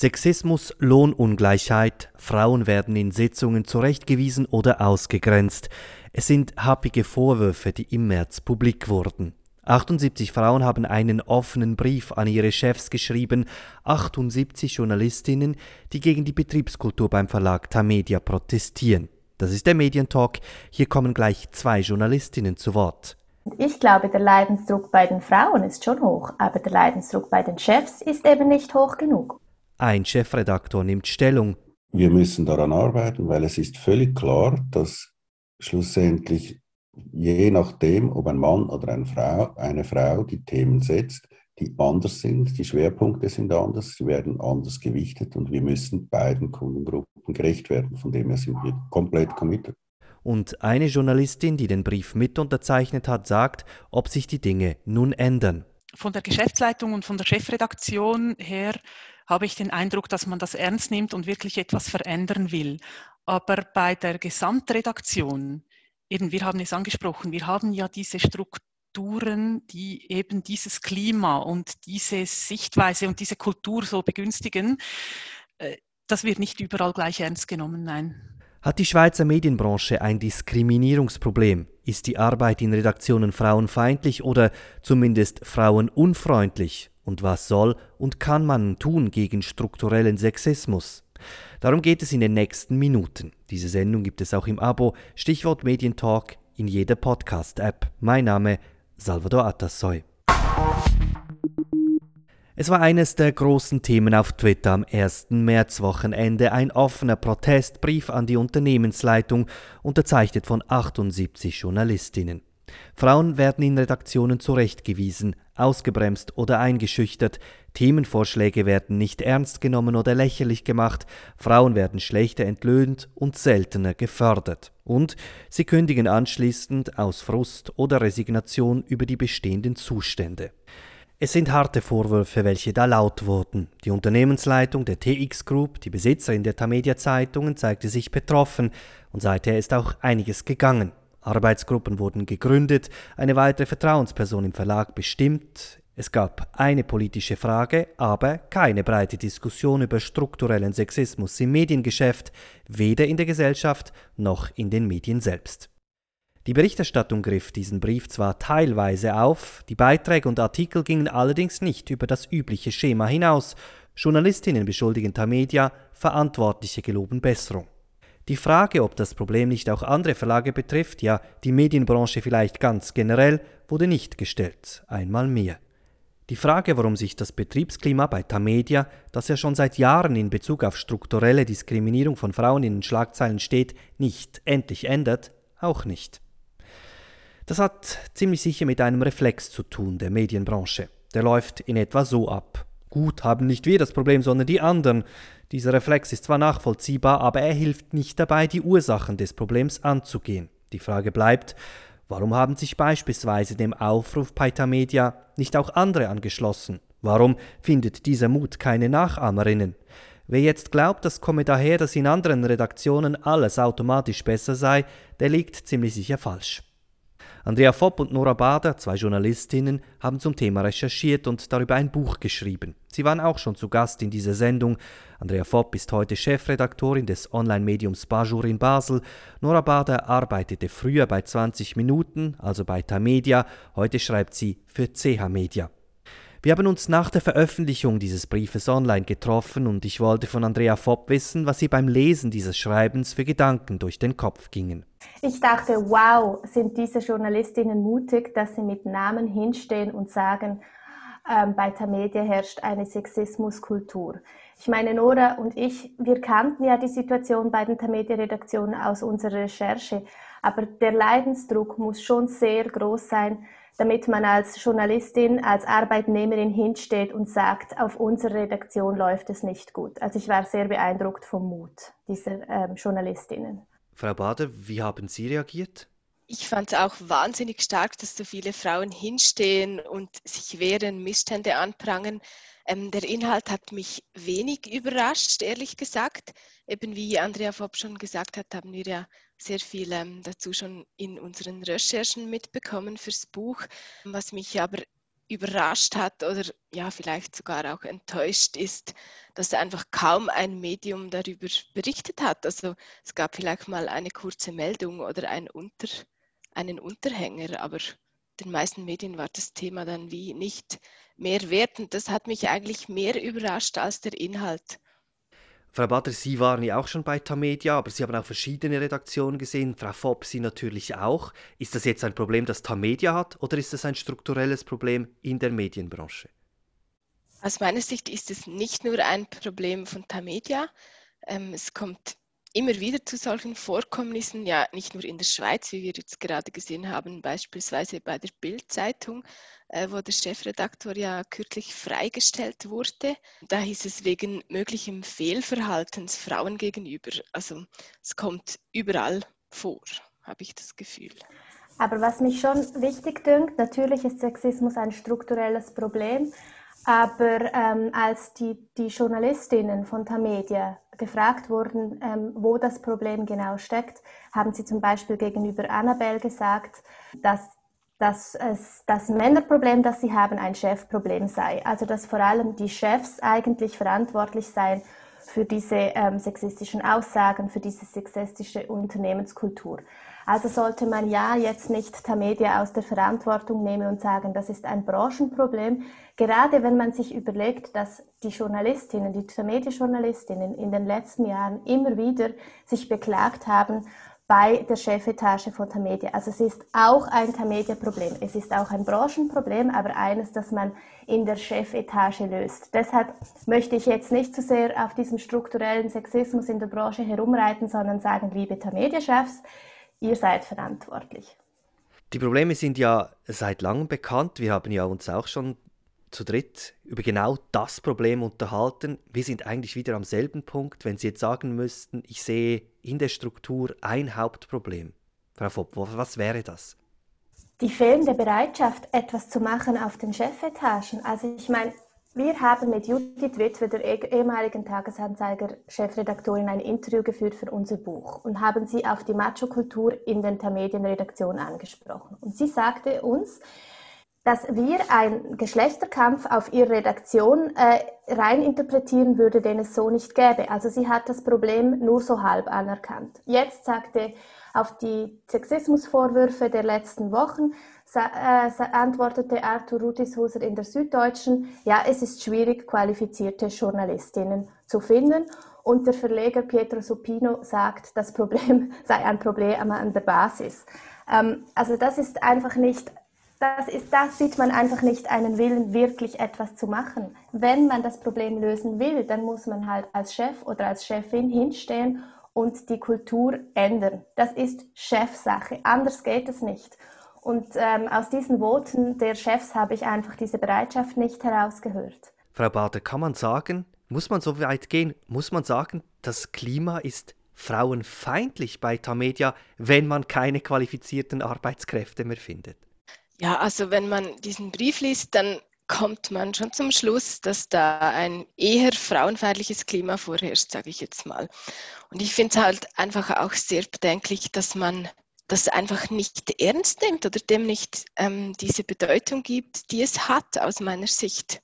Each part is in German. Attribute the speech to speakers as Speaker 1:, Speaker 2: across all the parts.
Speaker 1: Sexismus, Lohnungleichheit, Frauen werden in Sitzungen zurechtgewiesen oder ausgegrenzt. Es sind happige Vorwürfe, die im März publik wurden. 78 Frauen haben einen offenen Brief an ihre Chefs geschrieben, 78 Journalistinnen, die gegen die Betriebskultur beim Verlag Tamedia protestieren. Das ist der Medientalk. Hier kommen gleich zwei Journalistinnen zu Wort.
Speaker 2: Ich glaube, der Leidensdruck bei den Frauen ist schon hoch, aber der Leidensdruck bei den Chefs ist eben nicht hoch genug.
Speaker 1: Ein Chefredaktor nimmt Stellung.
Speaker 3: Wir müssen daran arbeiten, weil es ist völlig klar, dass schlussendlich je nachdem, ob ein Mann oder eine Frau, eine Frau die Themen setzt, die anders sind, die Schwerpunkte sind anders, sie werden anders gewichtet und wir müssen beiden Kundengruppen gerecht werden. Von dem her sind wir komplett committed.
Speaker 1: Und eine Journalistin, die den Brief mit unterzeichnet hat, sagt, ob sich die Dinge nun ändern.
Speaker 4: Von der Geschäftsleitung und von der Chefredaktion her habe ich den Eindruck, dass man das ernst nimmt und wirklich etwas verändern will. Aber bei der Gesamtredaktion eben, wir haben es angesprochen, wir haben ja diese Strukturen, die eben dieses Klima und diese Sichtweise und diese Kultur so begünstigen. Äh, das wird nicht überall gleich ernst genommen, nein.
Speaker 1: Hat die Schweizer Medienbranche ein Diskriminierungsproblem? Ist die Arbeit in Redaktionen frauenfeindlich oder zumindest frauenunfreundlich? Und was soll und kann man tun gegen strukturellen Sexismus? Darum geht es in den nächsten Minuten. Diese Sendung gibt es auch im Abo, Stichwort Medientalk in jeder Podcast-App. Mein Name Salvador Atassoy. Es war eines der großen Themen auf Twitter am 1. Märzwochenende, ein offener Protestbrief an die Unternehmensleitung, unterzeichnet von 78 Journalistinnen. Frauen werden in Redaktionen zurechtgewiesen, ausgebremst oder eingeschüchtert, Themenvorschläge werden nicht ernst genommen oder lächerlich gemacht, Frauen werden schlechter entlöhnt und seltener gefördert. Und sie kündigen anschließend aus Frust oder Resignation über die bestehenden Zustände. Es sind harte Vorwürfe, welche da laut wurden. Die Unternehmensleitung der TX Group, die Besitzerin der Tamedia Zeitungen, zeigte sich betroffen und seither ist auch einiges gegangen. Arbeitsgruppen wurden gegründet, eine weitere Vertrauensperson im Verlag bestimmt, es gab eine politische Frage, aber keine breite Diskussion über strukturellen Sexismus im Mediengeschäft, weder in der Gesellschaft noch in den Medien selbst. Die Berichterstattung griff diesen Brief zwar teilweise auf, die Beiträge und Artikel gingen allerdings nicht über das übliche Schema hinaus. Journalistinnen beschuldigen Tamedia, Verantwortliche geloben Besserung. Die Frage, ob das Problem nicht auch andere Verlage betrifft, ja die Medienbranche vielleicht ganz generell, wurde nicht gestellt, einmal mehr. Die Frage, warum sich das Betriebsklima bei Tamedia, das ja schon seit Jahren in Bezug auf strukturelle Diskriminierung von Frauen in den Schlagzeilen steht, nicht endlich ändert, auch nicht. Das hat ziemlich sicher mit einem Reflex zu tun der Medienbranche. Der läuft in etwa so ab. Gut haben nicht wir das Problem, sondern die anderen. Dieser Reflex ist zwar nachvollziehbar, aber er hilft nicht dabei, die Ursachen des Problems anzugehen. Die Frage bleibt, warum haben sich beispielsweise dem Aufruf Paita Media nicht auch andere angeschlossen? Warum findet dieser Mut keine Nachahmerinnen? Wer jetzt glaubt, das komme daher, dass in anderen Redaktionen alles automatisch besser sei, der liegt ziemlich sicher falsch. Andrea Fopp und Nora Bader, zwei Journalistinnen, haben zum Thema recherchiert und darüber ein Buch geschrieben. Sie waren auch schon zu Gast in dieser Sendung. Andrea Fopp ist heute Chefredaktorin des Online-Mediums Bajur in Basel. Nora Bader arbeitete früher bei 20 Minuten, also bei Tamedia. Heute schreibt sie für CH Media. Wir haben uns nach der Veröffentlichung dieses Briefes online getroffen und ich wollte von Andrea Fopp wissen, was ihr beim Lesen dieses Schreibens für Gedanken durch den Kopf gingen.
Speaker 2: Ich dachte, wow, sind diese Journalistinnen mutig, dass sie mit Namen hinstehen und sagen, ähm, bei Tamedia herrscht eine Sexismuskultur. Ich meine, Nora und ich, wir kannten ja die Situation bei den Tamedia-Redaktionen aus unserer Recherche, aber der Leidensdruck muss schon sehr groß sein, damit man als Journalistin, als Arbeitnehmerin hinsteht und sagt, auf unserer Redaktion läuft es nicht gut. Also ich war sehr beeindruckt vom Mut dieser ähm, Journalistinnen.
Speaker 1: Frau Bader, wie haben Sie reagiert?
Speaker 5: Ich fand es auch wahnsinnig stark, dass so viele Frauen hinstehen und sich wehren, Missstände anprangern. Ähm, der Inhalt hat mich wenig überrascht, ehrlich gesagt. Eben wie Andrea Fopp schon gesagt hat, haben wir ja sehr viel ähm, dazu schon in unseren Recherchen mitbekommen fürs Buch. Was mich aber überrascht hat oder ja, vielleicht sogar auch enttäuscht ist, dass einfach kaum ein Medium darüber berichtet hat. Also es gab vielleicht mal eine kurze Meldung oder ein Unter, einen Unterhänger, aber den meisten Medien war das Thema dann wie nicht mehr wert. Und das hat mich eigentlich mehr überrascht als der Inhalt.
Speaker 1: Frau Bader, Sie waren ja auch schon bei Tamedia, aber Sie haben auch verschiedene Redaktionen gesehen. Frau Fopp, Sie natürlich auch. Ist das jetzt ein Problem, das Tamedia hat, oder ist das ein strukturelles Problem in der Medienbranche?
Speaker 5: Aus meiner Sicht ist es nicht nur ein Problem von Tamedia. Ähm, es kommt immer wieder zu solchen Vorkommnissen, ja nicht nur in der Schweiz, wie wir jetzt gerade gesehen haben, beispielsweise bei der Bild-Zeitung, äh, wo der Chefredaktor ja kürzlich freigestellt wurde. Da hieß es wegen möglichem Fehlverhaltens Frauen gegenüber. Also es kommt überall vor, habe ich das Gefühl.
Speaker 2: Aber was mich schon wichtig dünkt, natürlich ist Sexismus ein strukturelles Problem, aber ähm, als die, die Journalistinnen von Tamedia gefragt wurden, ähm, wo das Problem genau steckt, haben sie zum Beispiel gegenüber Annabelle gesagt, dass, dass es, das Männerproblem, das sie haben, ein Chefproblem sei. Also dass vor allem die Chefs eigentlich verantwortlich seien für diese ähm, sexistischen Aussagen, für diese sexistische Unternehmenskultur. Also sollte man ja jetzt nicht Tamedia aus der Verantwortung nehmen und sagen, das ist ein Branchenproblem, gerade wenn man sich überlegt, dass die Journalistinnen, die Tamedia-Journalistinnen in den letzten Jahren immer wieder sich beklagt haben bei der Chefetage von Tamedia. Also es ist auch ein Tamedia-Problem. Es ist auch ein Branchenproblem, aber eines, das man in der Chefetage löst. Deshalb möchte ich jetzt nicht zu sehr auf diesem strukturellen Sexismus in der Branche herumreiten, sondern sagen, liebe Tamedia-Chefs, ihr seid verantwortlich.
Speaker 1: Die Probleme sind ja seit langem bekannt. Wir haben ja uns auch schon zu dritt über genau das Problem unterhalten. Wir sind eigentlich wieder am selben Punkt, wenn Sie jetzt sagen müssten, ich sehe in der Struktur ein Hauptproblem. Frau Fopp, was wäre das?
Speaker 2: Die fehlende Bereitschaft, etwas zu machen auf den Chefetagen. Also ich meine, wir haben mit Judith Witwe, der eh-, ehemaligen Tagesanzeiger-Chefredaktorin, ein Interview geführt für unser Buch und haben sie auf die Macho-Kultur in den Medienredaktionen angesprochen. Und sie sagte uns, dass wir einen Geschlechterkampf auf ihre Redaktion äh, reininterpretieren würde, den es so nicht gäbe. Also sie hat das Problem nur so halb anerkannt. Jetzt sagte auf die Sexismusvorwürfe der letzten Wochen äh, antwortete Arthur Rutishuser in der Süddeutschen, ja, es ist schwierig, qualifizierte Journalistinnen zu finden. Und der Verleger Pietro Supino sagt, das Problem sei ein Problem an der Basis. Ähm, also das ist einfach nicht, das ist, das sieht man einfach nicht einen Willen, wirklich etwas zu machen. Wenn man das Problem lösen will, dann muss man halt als Chef oder als Chefin hinstehen und die Kultur ändern. Das ist Chefsache. Anders geht es nicht. Und ähm, aus diesen Voten der Chefs habe ich einfach diese Bereitschaft nicht herausgehört.
Speaker 1: Frau Bader, kann man sagen, muss man so weit gehen, muss man sagen, das Klima ist frauenfeindlich bei Tamedia, wenn man keine qualifizierten Arbeitskräfte mehr findet?
Speaker 5: Ja, also wenn man diesen Brief liest, dann kommt man schon zum Schluss, dass da ein eher frauenfeindliches Klima vorherrscht, sage ich jetzt mal. Und ich finde es halt einfach auch sehr bedenklich, dass man das einfach nicht ernst nimmt oder dem nicht ähm, diese Bedeutung gibt, die es hat aus meiner Sicht.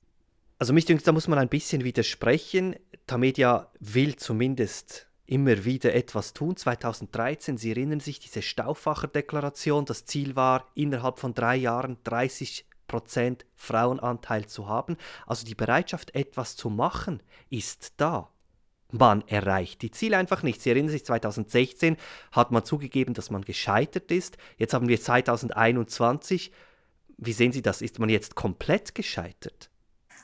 Speaker 1: Also mich denke, da muss man ein bisschen widersprechen. Tamedia will zumindest immer wieder etwas tun. 2013, Sie erinnern sich, diese Stauffacher-Deklaration, das Ziel war, innerhalb von drei Jahren 30 Prozent Frauenanteil zu haben. Also die Bereitschaft, etwas zu machen, ist da man erreicht die Ziele einfach nicht. Sie erinnern sich, 2016 hat man zugegeben, dass man gescheitert ist. Jetzt haben wir 2021. Wie sehen Sie das? Ist man jetzt komplett gescheitert?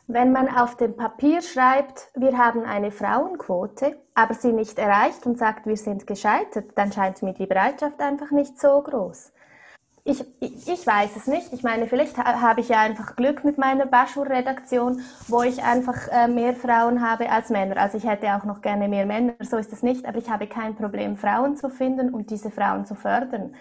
Speaker 2: Wenn man auf dem Papier schreibt, wir haben eine Frauenquote, aber sie nicht erreicht und sagt, wir sind gescheitert, dann scheint mir die Bereitschaft einfach nicht so groß. Ich, ich, ich, weiß es nicht. Ich meine, vielleicht ha habe ich ja einfach Glück mit meiner Baschur-Redaktion, wo ich einfach äh, mehr Frauen habe als Männer. Also ich hätte auch noch gerne mehr Männer, so ist es nicht, aber ich habe kein Problem, Frauen zu finden und diese Frauen zu fördern.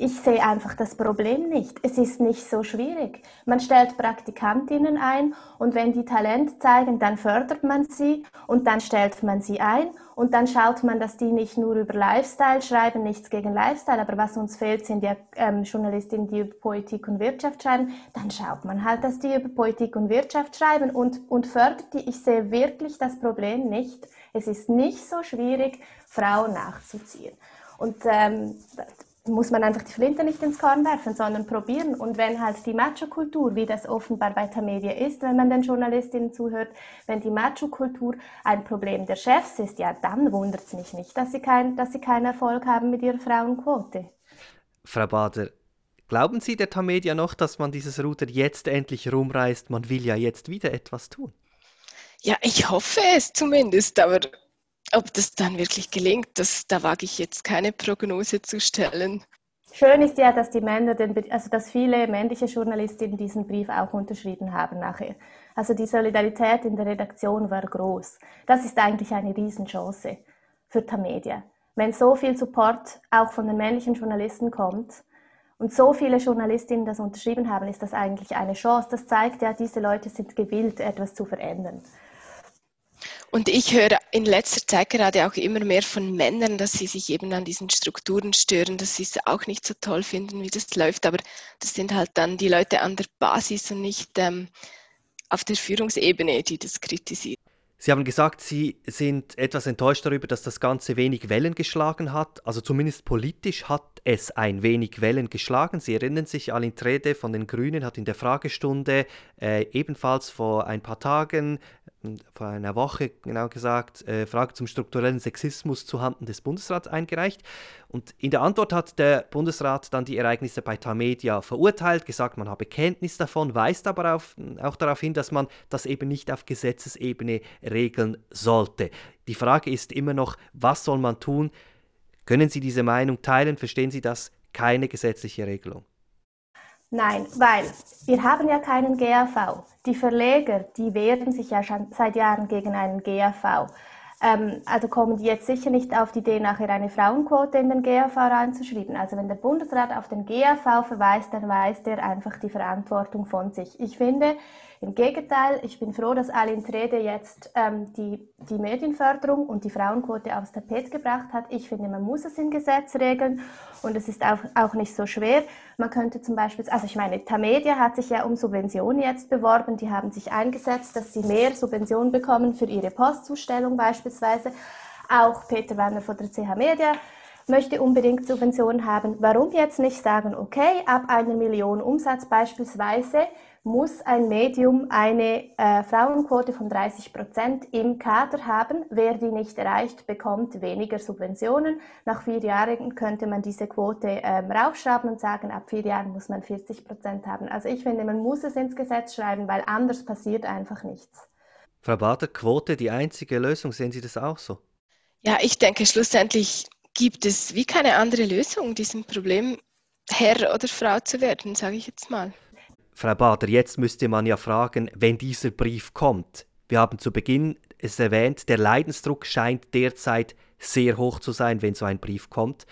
Speaker 2: Ich sehe einfach das Problem nicht. Es ist nicht so schwierig. Man stellt Praktikantinnen ein und wenn die Talent zeigen, dann fördert man sie und dann stellt man sie ein und dann schaut man, dass die nicht nur über Lifestyle schreiben, nichts gegen Lifestyle, aber was uns fehlt, sind ja ähm, Journalistinnen, die über Politik und Wirtschaft schreiben. Dann schaut man halt, dass die über Politik und Wirtschaft schreiben und, und fördert die. Ich sehe wirklich das Problem nicht. Es ist nicht so schwierig, Frauen nachzuziehen. Und ähm, muss man einfach die Flinte nicht ins Korn werfen, sondern probieren. Und wenn halt die Macho-Kultur, wie das offenbar bei Tamedia ist, wenn man den Journalistinnen zuhört, wenn die Macho-Kultur ein Problem der Chefs ist, ja, dann wundert es mich nicht, dass sie, kein, dass sie keinen Erfolg haben mit ihrer Frauenquote.
Speaker 1: Frau Bader, glauben Sie der Tamedia noch, dass man dieses Ruder jetzt endlich rumreißt? Man will ja jetzt wieder etwas tun.
Speaker 5: Ja, ich hoffe es zumindest, aber ob das dann wirklich gelingt, das, da wage ich jetzt keine Prognose zu stellen.
Speaker 2: Schön ist ja, dass die Männer, den, also dass viele männliche Journalistinnen diesen Brief auch unterschrieben haben nachher. Also die Solidarität in der Redaktion war groß. Das ist eigentlich eine Riesenchance für Tamedia. Wenn so viel Support auch von den männlichen Journalisten kommt und so viele Journalistinnen das unterschrieben haben, ist das eigentlich eine Chance. Das zeigt ja, diese Leute sind gewillt, etwas zu verändern.
Speaker 5: Und ich höre in letzter Zeit gerade auch immer mehr von Männern, dass sie sich eben an diesen Strukturen stören, dass sie es auch nicht so toll finden, wie das läuft. Aber das sind halt dann die Leute an der Basis und nicht ähm, auf der Führungsebene, die das kritisieren.
Speaker 1: Sie haben gesagt, Sie sind etwas enttäuscht darüber, dass das Ganze wenig Wellen geschlagen hat. Also zumindest politisch hat es ein wenig Wellen geschlagen. Sie erinnern sich, Alin Trede von den Grünen hat in der Fragestunde äh, ebenfalls vor ein paar Tagen vor einer Woche genau gesagt, äh, Frage zum strukturellen Sexismus zuhanden des Bundesrats eingereicht. Und in der Antwort hat der Bundesrat dann die Ereignisse bei Tamedia verurteilt, gesagt, man habe Kenntnis davon, weist aber auf, auch darauf hin, dass man das eben nicht auf Gesetzesebene regeln sollte. Die Frage ist immer noch, was soll man tun? Können Sie diese Meinung teilen? Verstehen Sie das? Keine gesetzliche Regelung.
Speaker 2: Nein, weil wir haben ja keinen GAV. Die Verleger, die wehren sich ja schon seit Jahren gegen einen GAV. Ähm, also kommen die jetzt sicher nicht auf die Idee, nachher eine Frauenquote in den GAV reinzuschreiben. Also wenn der Bundesrat auf den GAV verweist, dann weist er einfach die Verantwortung von sich. Ich finde, im Gegenteil, ich bin froh, dass Aline Trede jetzt ähm, die, die Medienförderung und die Frauenquote aufs Tapet gebracht hat. Ich finde, man muss es im Gesetz regeln und es ist auch, auch nicht so schwer. Man könnte zum Beispiel, also ich meine, Tamedia hat sich ja um Subventionen jetzt beworben. Die haben sich eingesetzt, dass sie mehr Subventionen bekommen für ihre Postzustellung beispielsweise. Auch Peter Werner von der CH Media möchte unbedingt Subventionen haben. Warum jetzt nicht sagen, okay, ab einer Million Umsatz beispielsweise muss ein Medium eine äh, Frauenquote von 30 Prozent im Kader haben. Wer die nicht erreicht, bekommt weniger Subventionen. Nach vier Jahren könnte man diese Quote ähm, raufschrauben und sagen, ab vier Jahren muss man 40 Prozent haben. Also ich finde, man muss es ins Gesetz schreiben, weil anders passiert einfach nichts.
Speaker 1: Frau Bader, Quote die einzige Lösung. Sehen Sie das auch so?
Speaker 5: Ja, ich denke, schlussendlich gibt es wie keine andere Lösung, diesem Problem Herr oder Frau zu werden, sage ich jetzt mal.
Speaker 1: Frau Bader, jetzt müsste man ja fragen, wenn dieser Brief kommt. Wir haben zu Beginn es erwähnt, der Leidensdruck scheint derzeit sehr hoch zu sein, wenn so ein Brief kommt.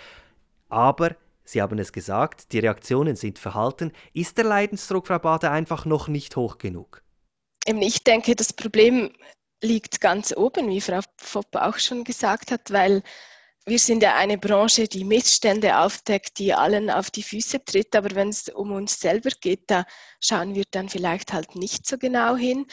Speaker 1: Aber Sie haben es gesagt, die Reaktionen sind verhalten. Ist der Leidensdruck, Frau Bader, einfach noch nicht hoch genug?
Speaker 5: Ich denke, das Problem liegt ganz oben, wie Frau Fopp auch schon gesagt hat, weil wir sind ja eine Branche, die Missstände aufdeckt, die allen auf die Füße tritt, aber wenn es um uns selber geht, da schauen wir dann vielleicht halt nicht so genau hin.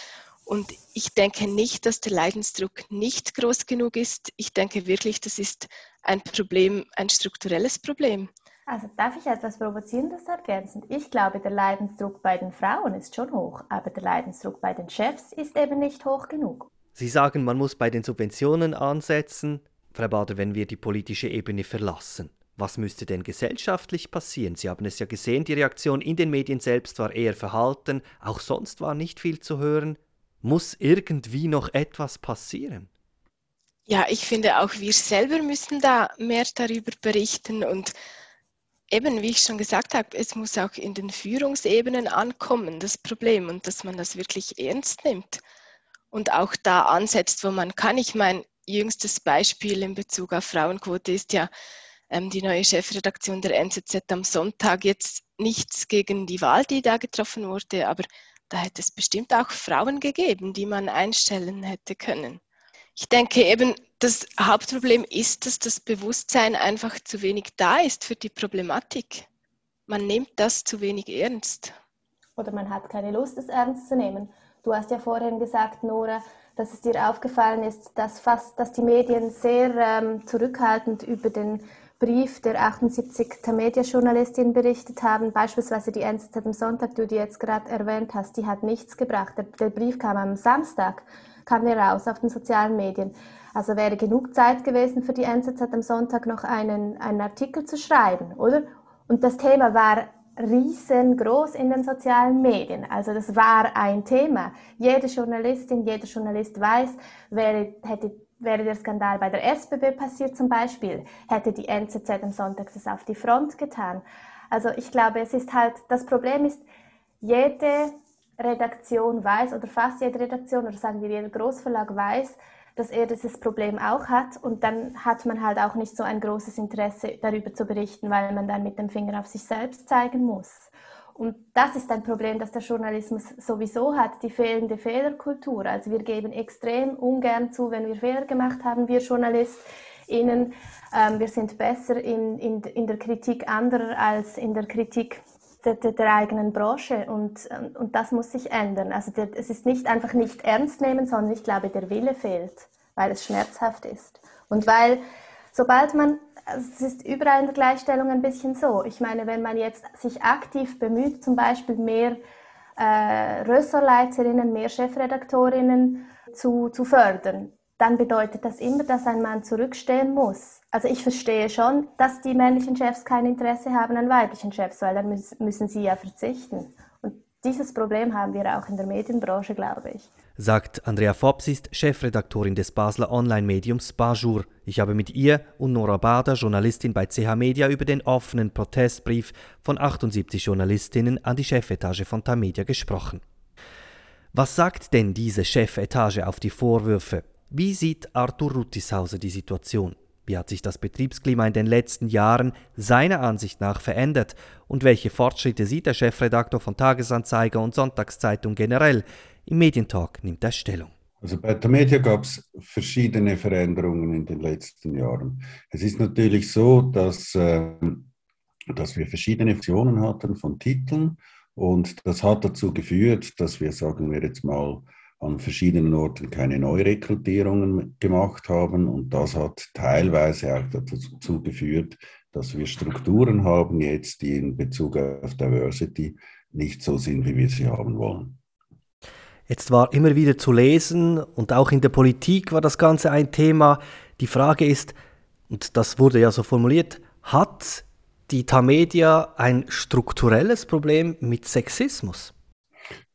Speaker 5: Und ich denke nicht, dass der Leidensdruck nicht groß genug ist. Ich denke wirklich, das ist ein Problem, ein strukturelles Problem.
Speaker 2: Also darf ich etwas Provozierendes ergänzen? Ich glaube, der Leidensdruck bei den Frauen ist schon hoch, aber der Leidensdruck bei den Chefs ist eben nicht hoch genug.
Speaker 1: Sie sagen, man muss bei den Subventionen ansetzen, Frau Bader, wenn wir die politische Ebene verlassen, was müsste denn gesellschaftlich passieren? Sie haben es ja gesehen, die Reaktion in den Medien selbst war eher verhalten, auch sonst war nicht viel zu hören. Muss irgendwie noch etwas passieren?
Speaker 5: Ja, ich finde auch wir selber müssen da mehr darüber berichten und eben, wie ich schon gesagt habe, es muss auch in den Führungsebenen ankommen, das Problem, und dass man das wirklich ernst nimmt und auch da ansetzt, wo man kann. Ich meine, jüngstes Beispiel in Bezug auf Frauenquote ist ja ähm, die neue Chefredaktion der NZZ am Sonntag. Jetzt nichts gegen die Wahl, die da getroffen wurde, aber da hätte es bestimmt auch Frauen gegeben, die man einstellen hätte können. Ich denke eben, das Hauptproblem ist, dass das Bewusstsein einfach zu wenig da ist für die Problematik. Man nimmt das zu wenig ernst.
Speaker 2: Oder man hat keine Lust, es ernst zu nehmen. Du hast ja vorhin gesagt, Nora, dass es dir aufgefallen ist, dass fast, dass die Medien sehr ähm, zurückhaltend über den Brief der 78 Tamedia-Journalistin berichtet haben, beispielsweise die NZZ am Sonntag, du die jetzt gerade erwähnt hast, die hat nichts gebracht. Der, der Brief kam am Samstag, kam der raus auf den sozialen Medien. Also wäre genug Zeit gewesen für die NZZ am Sonntag noch einen, einen Artikel zu schreiben, oder? Und das Thema war riesengroß in den sozialen Medien. Also das war ein Thema. Jede Journalistin, jeder Journalist weiß, wäre, hätte wäre der Skandal bei der SBB passiert zum Beispiel, hätte die NZZ am Sonntag das auf die Front getan. Also ich glaube, es ist halt, das Problem ist, jede Redaktion weiß oder fast jede Redaktion oder sagen wir jeder Großverlag weiß, dass er dieses Problem auch hat und dann hat man halt auch nicht so ein großes Interesse darüber zu berichten, weil man dann mit dem Finger auf sich selbst zeigen muss. Und das ist ein Problem, das der Journalismus sowieso hat, die fehlende Fehlerkultur. Also wir geben extrem ungern zu, wenn wir Fehler gemacht haben, wir JournalistInnen. Ähm, wir sind besser in, in, in der Kritik anderer als in der Kritik der, der, der eigenen Branche. Und, und das muss sich ändern. Also der, es ist nicht einfach nicht ernst nehmen, sondern ich glaube, der Wille fehlt, weil es schmerzhaft ist. Und weil sobald man also es ist überall in der Gleichstellung ein bisschen so. Ich meine, wenn man jetzt sich aktiv bemüht, zum Beispiel mehr äh, Ressortleiterinnen, mehr Chefredaktorinnen zu, zu fördern, dann bedeutet das immer, dass ein Mann zurückstehen muss. Also ich verstehe schon, dass die männlichen Chefs kein Interesse haben an weiblichen Chefs, weil dann müssen sie ja verzichten. Und dieses Problem haben wir auch in der Medienbranche, glaube ich
Speaker 1: sagt Andrea Fops, ist Chefredaktorin des Basler Online-Mediums Bajur. Ich habe mit ihr und Nora Bader, Journalistin bei CH Media, über den offenen Protestbrief von 78 Journalistinnen an die Chefetage von Tamedia gesprochen. Was sagt denn diese Chefetage auf die Vorwürfe? Wie sieht Arthur Ruttishauser die Situation? Wie hat sich das Betriebsklima in den letzten Jahren seiner Ansicht nach verändert und welche Fortschritte sieht der Chefredaktor von Tagesanzeiger und Sonntagszeitung generell im Medientalk nimmt er Stellung.
Speaker 3: Also bei der Media gab es verschiedene Veränderungen in den letzten Jahren. Es ist natürlich so, dass, äh, dass wir verschiedene Funktionen hatten von Titeln und das hat dazu geführt, dass wir, sagen wir jetzt mal, an verschiedenen Orten keine Neurekrutierungen gemacht haben und das hat teilweise auch dazu geführt, dass wir Strukturen haben jetzt, die in Bezug auf Diversity nicht so sind, wie wir sie haben wollen.
Speaker 1: Jetzt war immer wieder zu lesen und auch in der Politik war das Ganze ein Thema. Die Frage ist, und das wurde ja so formuliert, hat die Tamedia ein strukturelles Problem mit Sexismus?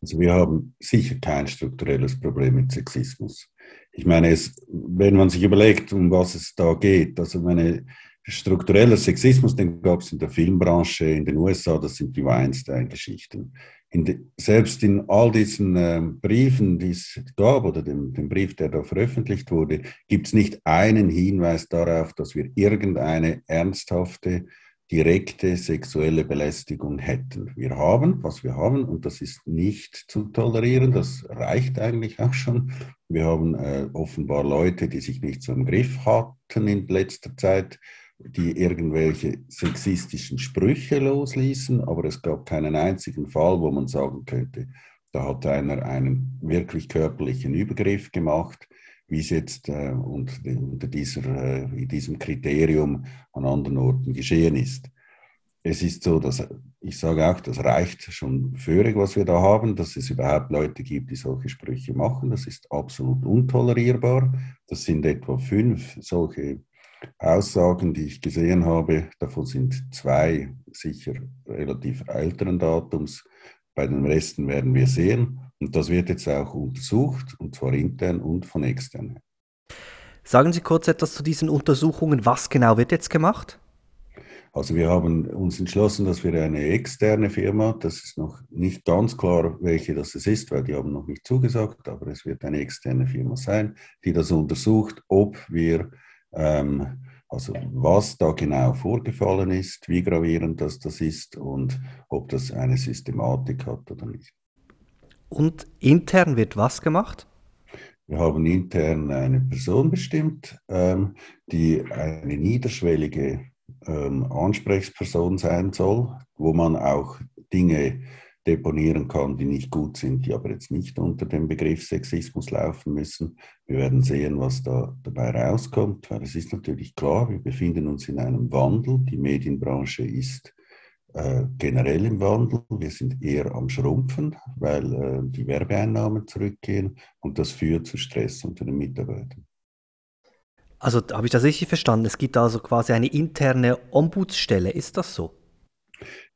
Speaker 3: Also wir haben sicher kein strukturelles Problem mit Sexismus. Ich meine, es, wenn man sich überlegt, um was es da geht, also meine struktureller Sexismus, den gab es in der Filmbranche in den USA, das sind die Weinstein-Geschichten selbst in all diesen äh, Briefen, die es gab, oder dem, dem Brief, der da veröffentlicht wurde, gibt es nicht einen Hinweis darauf, dass wir irgendeine ernsthafte, direkte sexuelle Belästigung hätten. Wir haben, was wir haben, und das ist nicht zu tolerieren, das reicht eigentlich auch schon. Wir haben äh, offenbar Leute, die sich nicht so im Griff hatten in letzter Zeit die irgendwelche sexistischen Sprüche losließen, aber es gab keinen einzigen Fall, wo man sagen könnte, da hat einer einen wirklich körperlichen Übergriff gemacht, wie es jetzt äh, unter, unter dieser, äh, diesem Kriterium an anderen Orten geschehen ist. Es ist so, dass ich sage auch, das reicht schon völlig, was wir da haben, dass es überhaupt Leute gibt, die solche Sprüche machen. Das ist absolut untolerierbar. Das sind etwa fünf solche Aussagen, die ich gesehen habe, davon sind zwei sicher relativ älteren Datums. Bei den Resten werden wir sehen. Und das wird jetzt auch untersucht, und zwar intern und von extern.
Speaker 1: Sagen Sie kurz etwas zu diesen Untersuchungen. Was genau wird jetzt gemacht?
Speaker 3: Also wir haben uns entschlossen, dass wir eine externe Firma, das ist noch nicht ganz klar, welche das ist, weil die haben noch nicht zugesagt, aber es wird eine externe Firma sein, die das untersucht, ob wir ähm, Also was da genau vorgefallen ist, wie gravierend das, das ist und ob das eine Systematik hat oder nicht.
Speaker 1: Und intern wird was gemacht?
Speaker 3: Wir haben intern eine Person bestimmt, ähm, die eine niederschwellige ähm, Ansprechperson sein soll, wo man auch Dinge deponieren kann, die nicht gut sind, die aber jetzt nicht unter dem Begriff Sexismus laufen müssen. Wir werden sehen, was da dabei rauskommt, weil es ist natürlich klar, wir befinden uns in einem Wandel. Die Medienbranche ist äh, generell im Wandel. Wir sind eher am Schrumpfen, weil äh, die Werbeeinnahmen zurückgehen und das führt zu Stress unter den Mitarbeitern.
Speaker 1: Also habe ich das richtig verstanden? Es gibt also quasi eine interne Ombudsstelle, ist das so?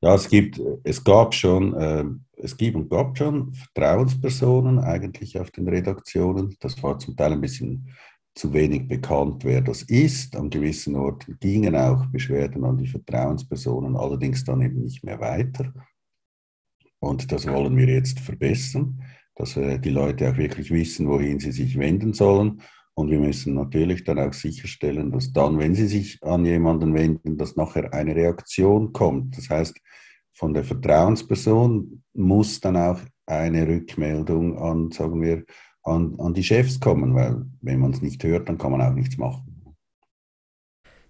Speaker 3: Ja, es gibt, es gab schon, äh, es gibt und gab schon Vertrauenspersonen eigentlich auf den Redaktionen. Das war zum Teil ein bisschen zu wenig bekannt, wer das ist. An gewissen Orten gingen auch Beschwerden an die Vertrauenspersonen, allerdings dann eben nicht mehr weiter. Und das wollen wir jetzt verbessern, dass äh, die Leute auch wirklich wissen, wohin sie sich wenden sollen. Und wir müssen natürlich dann auch sicherstellen, dass dann, wenn sie sich an jemanden wenden, dass nachher eine Reaktion kommt. Das heißt, von der Vertrauensperson muss dann auch eine Rückmeldung an, sagen wir, an, an die Chefs kommen, weil wenn man es nicht hört, dann kann man auch nichts machen.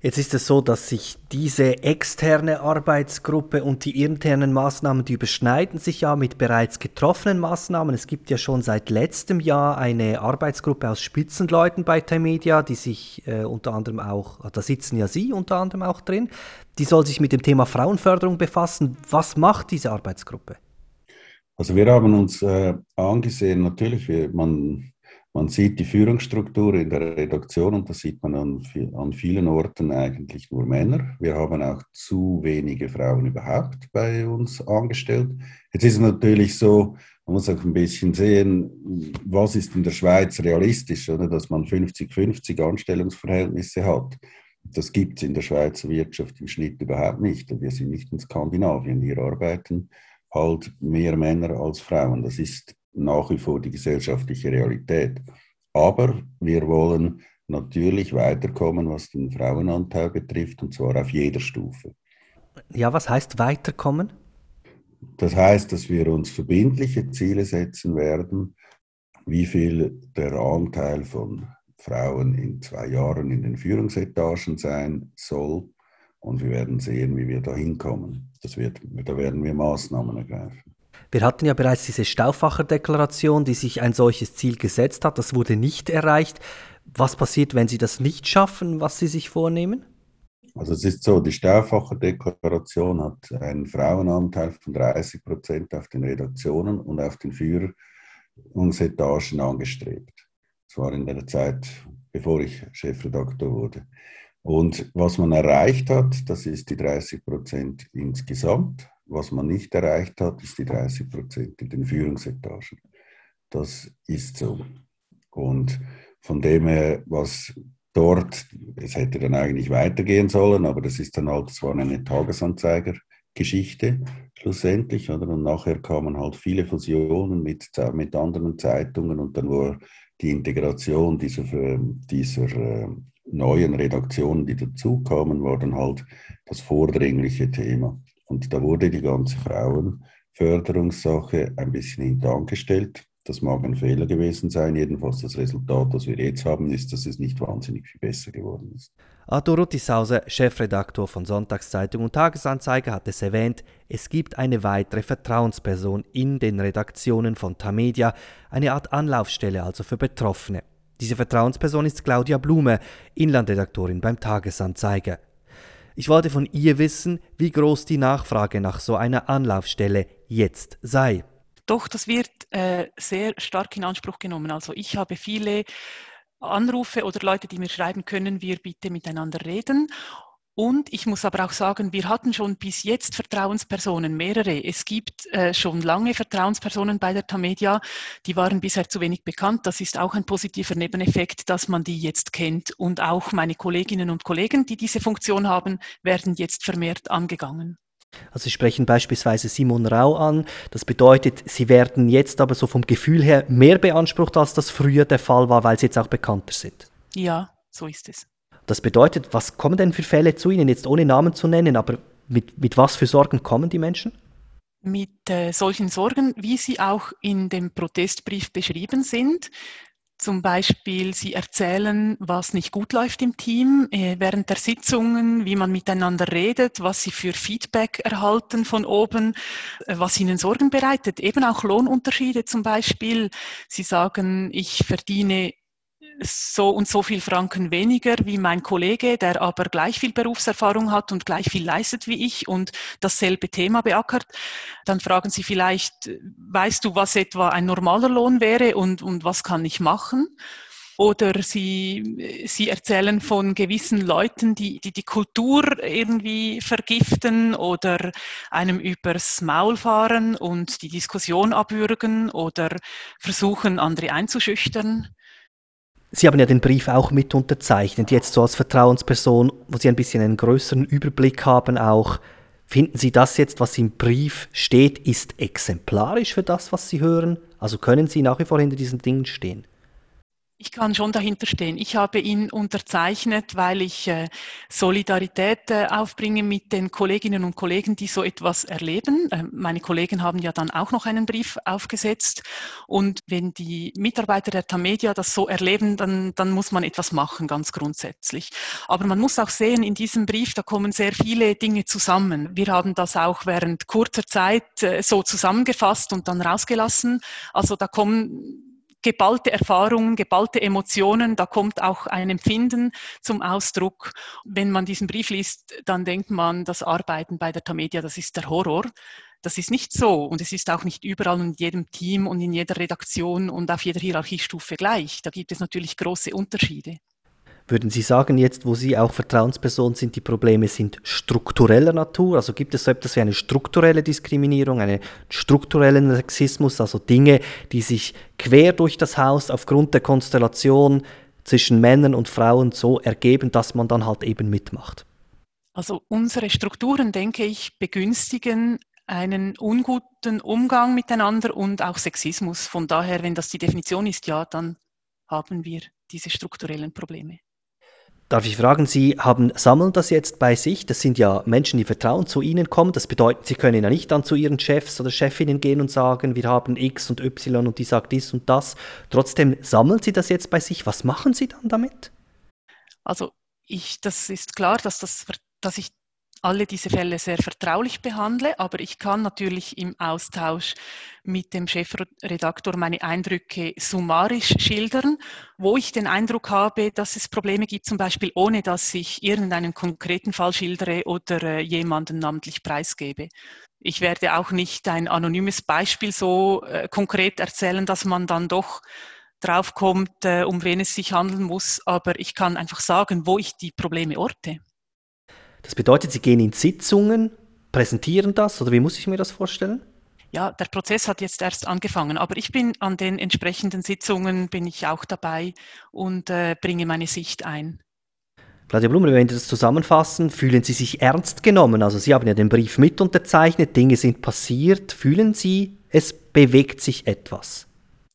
Speaker 1: Jetzt ist es so, dass sich diese externe Arbeitsgruppe und die internen Maßnahmen, die überschneiden sich ja mit bereits getroffenen Maßnahmen. Es gibt ja schon seit letztem Jahr eine Arbeitsgruppe aus Spitzenleuten bei Timedia, die sich äh, unter anderem auch, da sitzen ja Sie unter anderem auch drin, die soll sich mit dem Thema Frauenförderung befassen. Was macht diese Arbeitsgruppe?
Speaker 3: Also wir haben uns äh, angesehen, natürlich, man, man sieht die Führungsstruktur in der Redaktion und da sieht man an, an vielen Orten eigentlich nur Männer. Wir haben auch zu wenige Frauen überhaupt bei uns angestellt. Jetzt ist es natürlich so, man muss auch ein bisschen sehen, was ist in der Schweiz realistisch, oder? dass man 50-50 Anstellungsverhältnisse hat. Das gibt es in der Schweizer Wirtschaft im Schnitt überhaupt nicht. Wir sind nicht in Skandinavien. Hier arbeiten halt mehr Männer als Frauen. Das ist nach wie vor die gesellschaftliche Realität. Aber wir wollen natürlich weiterkommen, was den Frauenanteil betrifft, und zwar auf jeder Stufe.
Speaker 1: Ja, was heißt weiterkommen?
Speaker 3: Das heißt, dass wir uns verbindliche Ziele setzen werden, wie viel der Anteil von Frauen in zwei Jahren in den Führungsetagen sein soll und wir werden sehen, wie wir da hinkommen. Das wird, da werden wir Maßnahmen ergreifen.
Speaker 1: Wir hatten ja bereits diese Stauffacher-Deklaration, die sich ein solches Ziel gesetzt hat. Das wurde nicht erreicht. Was passiert, wenn Sie das nicht schaffen, was Sie sich vornehmen?
Speaker 3: Also es ist so, die Stauffacher-Deklaration hat einen Frauenanteil von 30 Prozent auf den Redaktionen und auf den Führungsetagen angestrebt. Das war in der Zeit, bevor ich Chefredakteur wurde. Und was man erreicht hat, das ist die 30 Prozent insgesamt. Was man nicht erreicht hat, ist die 30 Prozent in den Führungsetagen. Das ist so. Und von dem her, was dort, es hätte dann eigentlich weitergehen sollen, aber das ist dann halt, es war eine Tagesanzeigergeschichte schlussendlich, oder? Und nachher kamen halt viele Fusionen mit, mit anderen Zeitungen und dann war die Integration dieser, dieser äh, neuen Redaktionen, die dazukamen, war dann halt das vordringliche Thema. Und da wurde die ganze Frauenförderungssache ein bisschen hintangestellt. Das mag ein Fehler gewesen sein. Jedenfalls das Resultat, das wir jetzt haben, ist, dass es nicht wahnsinnig viel besser geworden ist.
Speaker 1: Arturo Tisauser, Chefredaktor von Sonntagszeitung und Tagesanzeiger, hat es erwähnt, es gibt eine weitere Vertrauensperson in den Redaktionen von Tamedia, eine Art Anlaufstelle also für Betroffene. Diese Vertrauensperson ist Claudia Blume, Inlandredaktorin beim Tagesanzeiger. Ich wollte von ihr wissen, wie groß die Nachfrage nach so einer Anlaufstelle jetzt sei.
Speaker 4: Doch, das wird äh, sehr stark in Anspruch genommen. Also ich habe viele Anrufe oder Leute, die mir schreiben, können wir bitte miteinander reden. Und ich muss aber auch sagen, wir hatten schon bis jetzt Vertrauenspersonen, mehrere. Es gibt äh, schon lange Vertrauenspersonen bei der Tamedia, die waren bisher zu wenig bekannt. Das ist auch ein positiver Nebeneffekt, dass man die jetzt kennt. Und auch meine Kolleginnen und Kollegen, die diese Funktion haben, werden jetzt vermehrt angegangen.
Speaker 1: Also Sie sprechen beispielsweise Simon Rau an. Das bedeutet, Sie werden jetzt aber so vom Gefühl her mehr beansprucht, als das früher der Fall war, weil Sie jetzt auch bekannter sind.
Speaker 4: Ja, so ist es.
Speaker 1: Das bedeutet, was kommen denn für Fälle zu Ihnen, jetzt ohne Namen zu nennen, aber mit, mit was für Sorgen kommen die Menschen?
Speaker 4: Mit äh, solchen Sorgen, wie sie auch in dem Protestbrief beschrieben sind. Zum Beispiel, sie erzählen, was nicht gut läuft im Team äh, während der Sitzungen, wie man miteinander redet, was sie für Feedback erhalten von oben, äh, was ihnen Sorgen bereitet. Eben auch Lohnunterschiede zum Beispiel. Sie sagen, ich verdiene so und so viel Franken weniger wie mein Kollege, der aber gleich viel Berufserfahrung hat und gleich viel leistet wie ich und dasselbe Thema beackert, dann fragen Sie vielleicht, weißt du, was etwa ein normaler Lohn wäre und, und was kann ich machen? Oder sie, sie erzählen von gewissen Leuten, die, die die Kultur irgendwie vergiften oder einem übers Maul fahren und die Diskussion abwürgen oder versuchen, andere einzuschüchtern.
Speaker 1: Sie haben ja den Brief auch mit unterzeichnet, jetzt so als Vertrauensperson, wo Sie ein bisschen einen größeren Überblick haben auch. Finden Sie das jetzt, was im Brief steht, ist exemplarisch für das, was Sie hören? Also können Sie nach wie vor hinter diesen Dingen stehen?
Speaker 4: Ich kann schon dahinter stehen. Ich habe ihn unterzeichnet, weil ich äh, Solidarität äh, aufbringe mit den Kolleginnen und Kollegen, die so etwas erleben. Äh, meine Kollegen haben ja dann auch noch einen Brief aufgesetzt. Und wenn die Mitarbeiter der Tamedia das so erleben, dann, dann muss man etwas machen, ganz grundsätzlich. Aber man muss auch sehen, in diesem Brief, da kommen sehr viele Dinge zusammen. Wir haben das auch während kurzer Zeit äh, so zusammengefasst und dann rausgelassen. Also da kommen geballte Erfahrungen, geballte Emotionen, da kommt auch ein Empfinden zum Ausdruck. Wenn man diesen Brief liest, dann denkt man, das Arbeiten bei der Tamedia, das ist der Horror. Das ist nicht so und es ist auch nicht überall in jedem Team und in jeder Redaktion und auf jeder Hierarchiestufe gleich. Da gibt es natürlich große Unterschiede.
Speaker 1: Würden Sie sagen, jetzt, wo Sie auch Vertrauensperson sind, die Probleme sind struktureller Natur? Also gibt es so etwas wie eine strukturelle Diskriminierung, einen strukturellen Sexismus, also Dinge, die sich quer durch das Haus aufgrund der Konstellation zwischen Männern und Frauen so ergeben, dass man dann halt eben mitmacht?
Speaker 4: Also unsere Strukturen, denke ich, begünstigen einen unguten Umgang miteinander und auch Sexismus. Von daher, wenn das die Definition ist, ja, dann haben wir diese strukturellen Probleme.
Speaker 1: Darf ich fragen, Sie haben, sammeln das jetzt bei sich? Das sind ja Menschen, die Vertrauen zu Ihnen kommen. Das bedeutet, Sie können ja nicht dann zu Ihren Chefs oder Chefinnen gehen und sagen, wir haben X und Y und die sagt dies und das. Trotzdem sammeln Sie das jetzt bei sich. Was machen Sie dann damit?
Speaker 4: Also ich, das ist klar, dass, das, dass ich alle diese Fälle sehr vertraulich behandle, aber ich kann natürlich im Austausch mit dem Chefredaktor meine Eindrücke summarisch schildern, wo ich den Eindruck habe, dass es Probleme gibt, zum Beispiel ohne dass ich irgendeinen konkreten Fall schildere oder äh, jemanden namentlich preisgebe. Ich werde auch nicht ein anonymes Beispiel so äh, konkret erzählen, dass man dann doch draufkommt, äh, um wen es sich handeln muss, aber ich kann einfach sagen, wo ich die Probleme orte.
Speaker 1: Das bedeutet, Sie gehen in Sitzungen, präsentieren das oder wie muss ich mir das vorstellen?
Speaker 4: Ja, der Prozess hat jetzt erst angefangen, aber ich bin an den entsprechenden Sitzungen, bin ich auch dabei und äh, bringe meine Sicht ein.
Speaker 1: Claudia Blumer, wenn Sie das zusammenfassen, fühlen Sie sich ernst genommen? Also Sie haben ja den Brief mit unterzeichnet, Dinge sind passiert. Fühlen Sie, es bewegt sich etwas?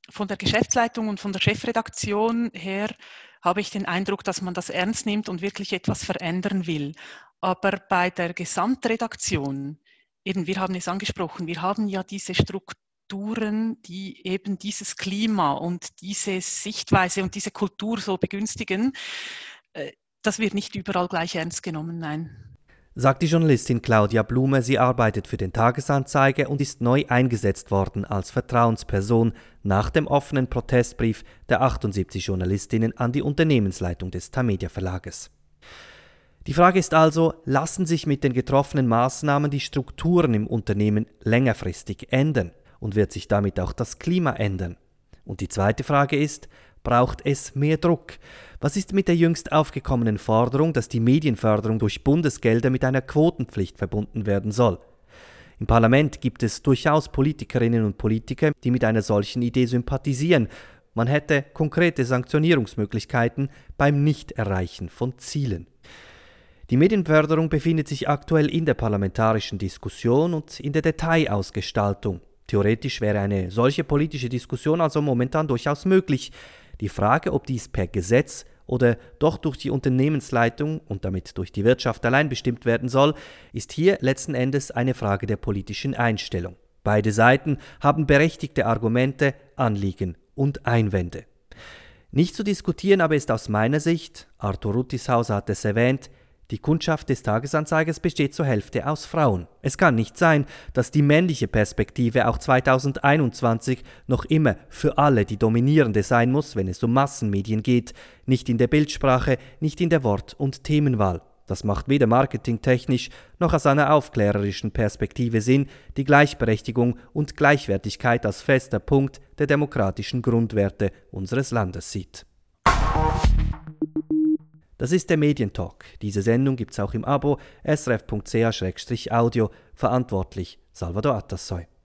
Speaker 4: Von der Geschäftsleitung und von der Chefredaktion her habe ich den Eindruck, dass man das ernst nimmt und wirklich etwas verändern will. Aber bei der Gesamtredaktion, eben wir haben es angesprochen, wir haben ja diese Strukturen, die eben dieses Klima und diese Sichtweise und diese Kultur so begünstigen. Äh, das wird nicht überall gleich ernst genommen, nein.
Speaker 1: Sagt die Journalistin Claudia Blume, sie arbeitet für den Tagesanzeiger und ist neu eingesetzt worden als Vertrauensperson nach dem offenen Protestbrief der 78 Journalistinnen an die Unternehmensleitung des Tamedia Verlages. Die Frage ist also, lassen sich mit den getroffenen Maßnahmen die Strukturen im Unternehmen längerfristig ändern und wird sich damit auch das Klima ändern? Und die zweite Frage ist, braucht es mehr Druck? Was ist mit der jüngst aufgekommenen Forderung, dass die Medienförderung durch Bundesgelder mit einer Quotenpflicht verbunden werden soll? Im Parlament gibt es durchaus Politikerinnen und Politiker, die mit einer solchen Idee sympathisieren. Man hätte konkrete Sanktionierungsmöglichkeiten beim Nichterreichen von Zielen. Die Medienförderung befindet sich aktuell in der parlamentarischen Diskussion und in der Detailausgestaltung. Theoretisch wäre eine solche politische Diskussion also momentan durchaus möglich. Die Frage, ob dies per Gesetz oder doch durch die Unternehmensleitung und damit durch die Wirtschaft allein bestimmt werden soll, ist hier letzten Endes eine Frage der politischen Einstellung. Beide Seiten haben berechtigte Argumente, Anliegen und Einwände. Nicht zu diskutieren aber ist aus meiner Sicht, Arthur Ruttishauser hat es erwähnt, die Kundschaft des Tagesanzeigers besteht zur Hälfte aus Frauen. Es kann nicht sein, dass die männliche Perspektive auch 2021 noch immer für alle die dominierende sein muss, wenn es um Massenmedien geht, nicht in der Bildsprache, nicht in der Wort- und Themenwahl. Das macht weder marketingtechnisch noch aus einer aufklärerischen Perspektive Sinn, die Gleichberechtigung und Gleichwertigkeit als fester Punkt der demokratischen Grundwerte unseres Landes sieht. Das ist der Medientalk. Diese Sendung gibt es auch im Abo srf.ch-audio. Verantwortlich Salvador Atassoy.